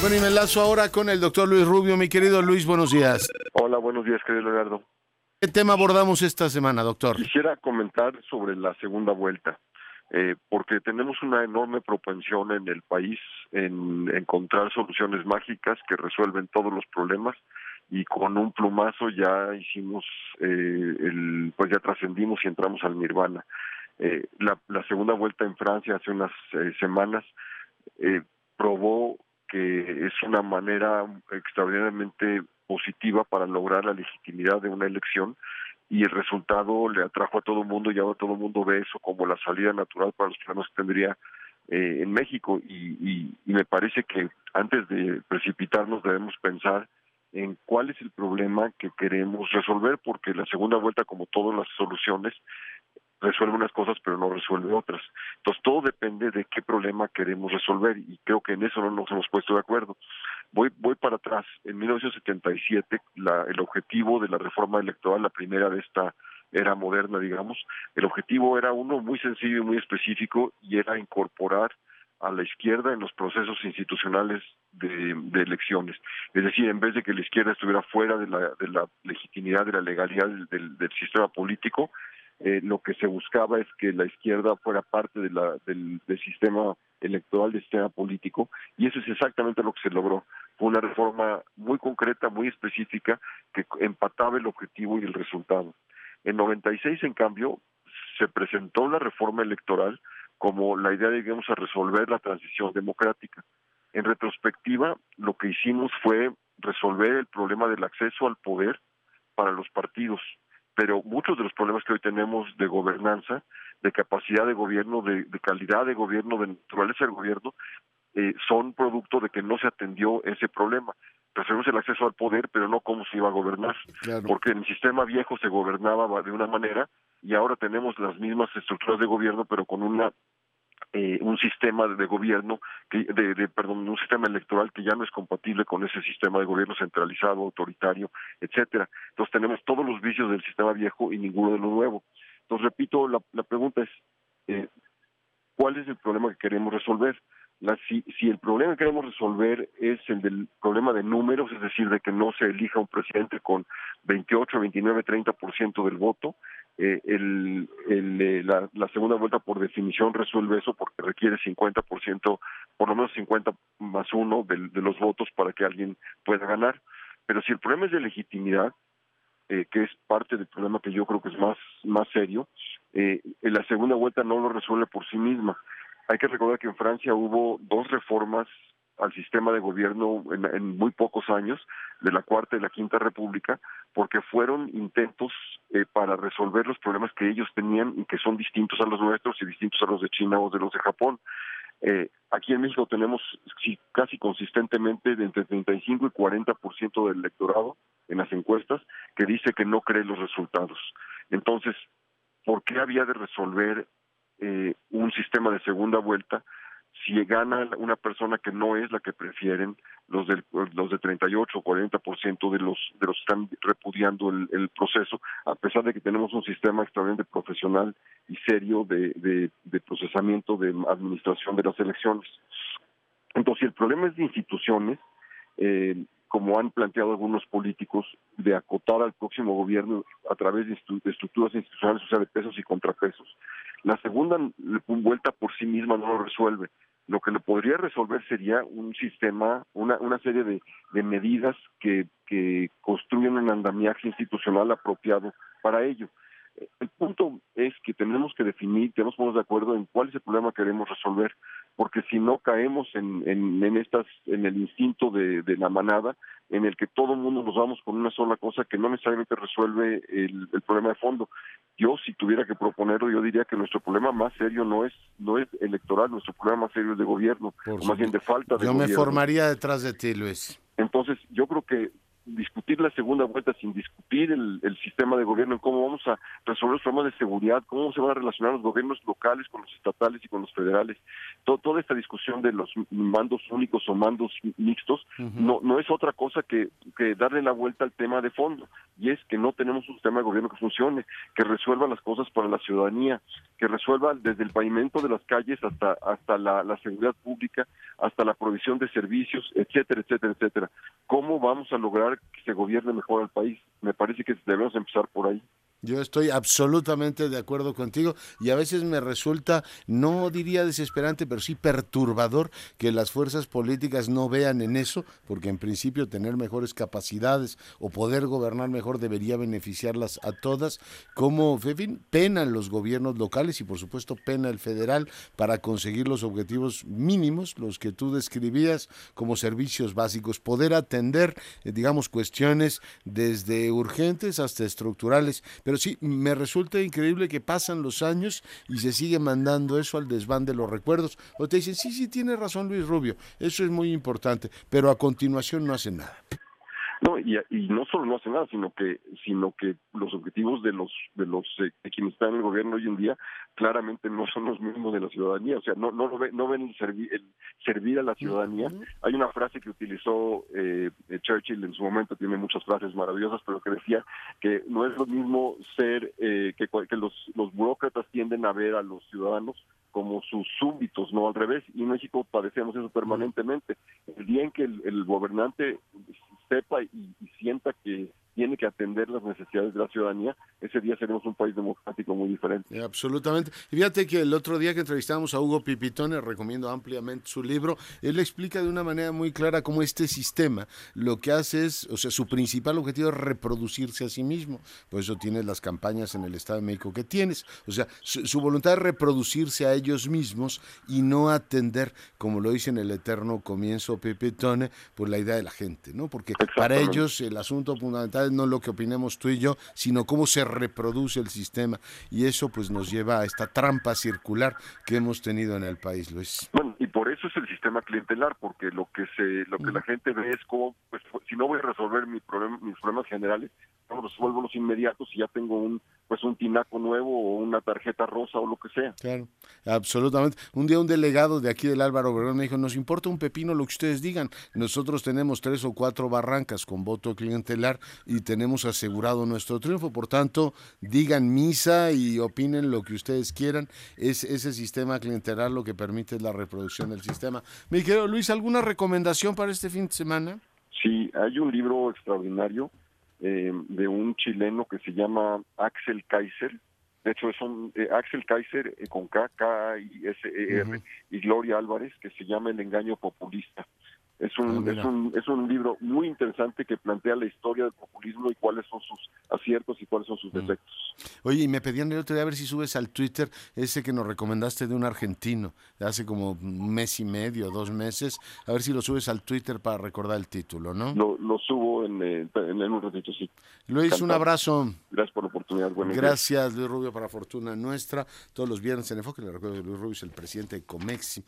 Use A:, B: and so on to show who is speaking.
A: Bueno, y me enlazo ahora con el doctor Luis Rubio. Mi querido Luis, buenos días.
B: Hola, buenos días, querido Leonardo.
A: ¿Qué tema abordamos esta semana, doctor?
B: Quisiera comentar sobre la segunda vuelta, eh, porque tenemos una enorme propensión en el país en encontrar soluciones mágicas que resuelven todos los problemas y con un plumazo ya hicimos, eh, el, pues ya trascendimos y entramos al nirvana. Eh, la, segunda vuelta en Francia hace unas semanas probó es una manera extraordinariamente positiva para lograr la legitimidad de una elección y el resultado le atrajo a todo el mundo y ahora todo el mundo ve eso como la salida natural para los problemas que tendría eh, en México. Y, me parece que antes de precipitarnos debemos pensar en cuál es el problema que queremos resolver porque la segunda vuelta como todas las soluciones resuelve unas cosas pero no resuelve otras. Entonces todo depende de qué problema queremos resolver y creo que en eso no nos hemos puesto de acuerdo. Voy, voy para atrás. En 1977 la, el objetivo de la reforma electoral, la primera de esta era moderna, digamos, el objetivo era uno muy sencillo y muy específico y era incorporar a la izquierda en los procesos institucionales de, elecciones. Es decir, en vez de que la izquierda estuviera fuera de la, de la legitimidad, de la legalidad del, del sistema político, eh, lo que se buscaba es que la izquierda fuera parte de la, del, sistema electoral, del sistema político, y eso es exactamente lo que se logró. Fue una reforma muy concreta, muy específica, que empataba el objetivo y el resultado. En 96, en cambio, se presentó la reforma electoral como la idea de que a resolver la transición democrática. En retrospectiva, lo que hicimos fue resolver el problema del acceso al poder para los partidos pero muchos de los problemas que hoy tenemos de gobernanza, de capacidad de gobierno, de, calidad de gobierno, de naturaleza del gobierno, eh, son producto de que no se atendió ese problema. Resolvemos el acceso al poder, pero no cómo se iba a gobernar. Porque en el sistema viejo se gobernaba de una manera y ahora tenemos las mismas estructuras de gobierno, pero con una eh, un sistema de gobierno, que, de, perdón, un sistema electoral que ya no es compatible con ese sistema de gobierno centralizado, autoritario, etcétera. Entonces tenemos todos los vicios del sistema viejo y ninguno de lo nuevo. Entonces repito, la, la pregunta es, eh, ¿cuál es el problema que queremos resolver? La, si, si el problema que queremos resolver es el del problema de números, es decir, de que no se elija un presidente con 28, 29, 30% del voto, eh, el, eh, la, la, segunda vuelta por definición resuelve eso porque requiere 50%, por lo menos 50 más uno de, de los votos para que alguien pueda ganar. Pero si el problema es de legitimidad, eh, que es parte del problema que yo creo que es más, más serio, eh, la segunda vuelta no lo resuelve por sí misma. Hay que recordar que en Francia hubo dos reformas al sistema de gobierno en, muy pocos años, de la Cuarta y la Quinta República, porque fueron intentos eh, para resolver los problemas que ellos tenían y que son distintos a los nuestros y distintos a los de China o de los de Japón. Eh, aquí en México tenemos casi consistentemente de entre 35 y 40% del electorado en las encuestas que dice que no cree los resultados. Entonces, ¿por qué había de resolver eh, un sistema de segunda vuelta si gana una persona que no es la que prefieren los del los de 38 o 40% de los de los que están repudiando el, proceso a pesar de que tenemos un sistema extremadamente profesional y serio de, de, procesamiento de administración de las elecciones. Entonces si el problema es de instituciones eh, como han planteado algunos políticos, de acotar al próximo gobierno a través de, estructuras institucionales, o sea, de pesos y contrapesos. La segunda vuelta por sí misma no lo resuelve. Lo que lo podría resolver sería un sistema, una, una serie de, de medidas que, que construyen un andamiaje institucional apropiado para ello. El punto es que tenemos que definir, tenemos que ponernos de acuerdo en cuál es el problema que queremos resolver, porque si no caemos en, en, estas, en el instinto de, de, la manada, en el que todo el mundo nos vamos con una sola cosa que no necesariamente resuelve el, el, problema de fondo. Yo, si tuviera que proponerlo, yo diría que nuestro problema más serio no es no es electoral, nuestro problema más serio es de gobierno, más bien de falta de
A: yo
B: gobierno.
A: Yo me formaría detrás de ti, Luis.
B: Entonces, yo creo que discutir la segunda vuelta, sin discutir el, sistema de gobierno, cómo vamos a resolver los problemas de seguridad, cómo se van a relacionar los gobiernos locales con los estatales y con los federales. toda esta discusión de los mandos únicos o mandos mixtos no, no es otra cosa que, que darle la vuelta al tema de fondo, y es que no tenemos un sistema de gobierno que funcione, que resuelva las cosas para la ciudadanía, que resuelva desde el pavimento de las calles hasta, hasta la, la seguridad pública, hasta la provisión de servicios, etcétera, etcétera, etcétera. ¿Cómo vamos a lograr que se gobierne mejor el país? Me parece que debemos empezar por ahí.
A: Yo estoy absolutamente de acuerdo contigo y a veces me resulta, no diría desesperante, pero sí perturbador que las fuerzas políticas no vean en eso, porque en principio tener mejores capacidades o poder gobernar mejor debería beneficiarlas a todas, como en fin, penan los gobiernos locales y por supuesto pena el federal para conseguir los objetivos mínimos, los que tú describías como servicios básicos, poder atender, eh, digamos, cuestiones desde urgentes hasta estructurales pero sí, me resulta increíble que pasan los años y se sigue mandando eso al desván de los recuerdos. O te dicen, sí, sí, tiene razón Luis Rubio, eso es muy importante, pero a continuación no hacen nada.
B: No, y, y no solo no hace nada, sino que sino que los objetivos de los de los eh, quienes están en el gobierno hoy en día claramente no son los mismos de la ciudadanía, o sea, no no ven, no ven el, el servir a la ciudadanía. Hay una frase que utilizó eh, eh, Churchill en su momento, tiene muchas frases maravillosas, pero que decía que no es lo mismo ser que, que los los burócratas tienden a ver a los ciudadanos como sus súbditos, no al revés. Y en México padecemos eso permanentemente. El día en que el gobernante sepa y, sienta que tiene que atender las necesidades de la ciudadanía, ese día seremos un país democrático muy diferente.
A: Eh, absolutamente. Y fíjate que el otro día que entrevistamos a Hugo Pipitone, recomiendo ampliamente su libro, él explica de una manera muy clara cómo este sistema lo que hace es, o sea, su principal objetivo es reproducirse a sí mismo. Por eso tienes las campañas en el Estado de México que tienes. O sea, su, voluntad es reproducirse a ellos mismos y no atender, como lo dice en el eterno comienzo Pipitone, por la idea de la gente, ¿no? Porque para ellos el asunto fundamental no lo que opinemos tú y yo, sino cómo se reproduce el sistema. Y eso pues nos lleva a esta trampa circular que hemos tenido en el país, Luis.
B: Bueno, y por eso es el sistema clientelar, porque lo que se, lo que la gente ve es como, pues, si no voy a resolver mi problema, mis problemas generales, no resuelvo los inmediatos y ya tengo un pues un tinaco nuevo o una tarjeta rosa o lo que sea.
A: Claro, absolutamente. Un día un delegado de aquí del Álvaro Obregón me dijo, nos importa un pepino lo que ustedes digan. Nosotros tenemos tres o cuatro barrancas con voto clientelar y tenemos asegurado nuestro triunfo. Por tanto, digan misa y opinen lo que ustedes quieran. Es ese sistema clientelar lo que permite la reproducción del sistema. Mi querido Luis, ¿alguna recomendación para este fin de semana?
B: Sí, hay un libro extraordinario eh, de un chileno que se llama Axel Kaiser. De hecho, es un eh, Axel Kaiser eh, con K, K y S E R y Gloria Álvarez que se llama El engaño populista. Es un, ah, es, un, es un libro muy interesante que plantea la historia del populismo y cuáles son sus aciertos y cuáles son sus mm. defectos.
A: Oye, y me pedían el otro día a ver si subes al Twitter ese que nos recomendaste de un argentino, de hace como un mes y medio, dos meses, a ver si lo subes al Twitter para recordar el título, ¿no?
B: Lo, lo subo en, eh, en, un ratito, sí.
A: Luis, un abrazo.
B: Gracias por la oportunidad.
A: Gracias, Luis Rubio, para fortuna nuestra. Todos los viernes en Enfoque, le recuerdo que Luis Rubio es el presidente de Comexi.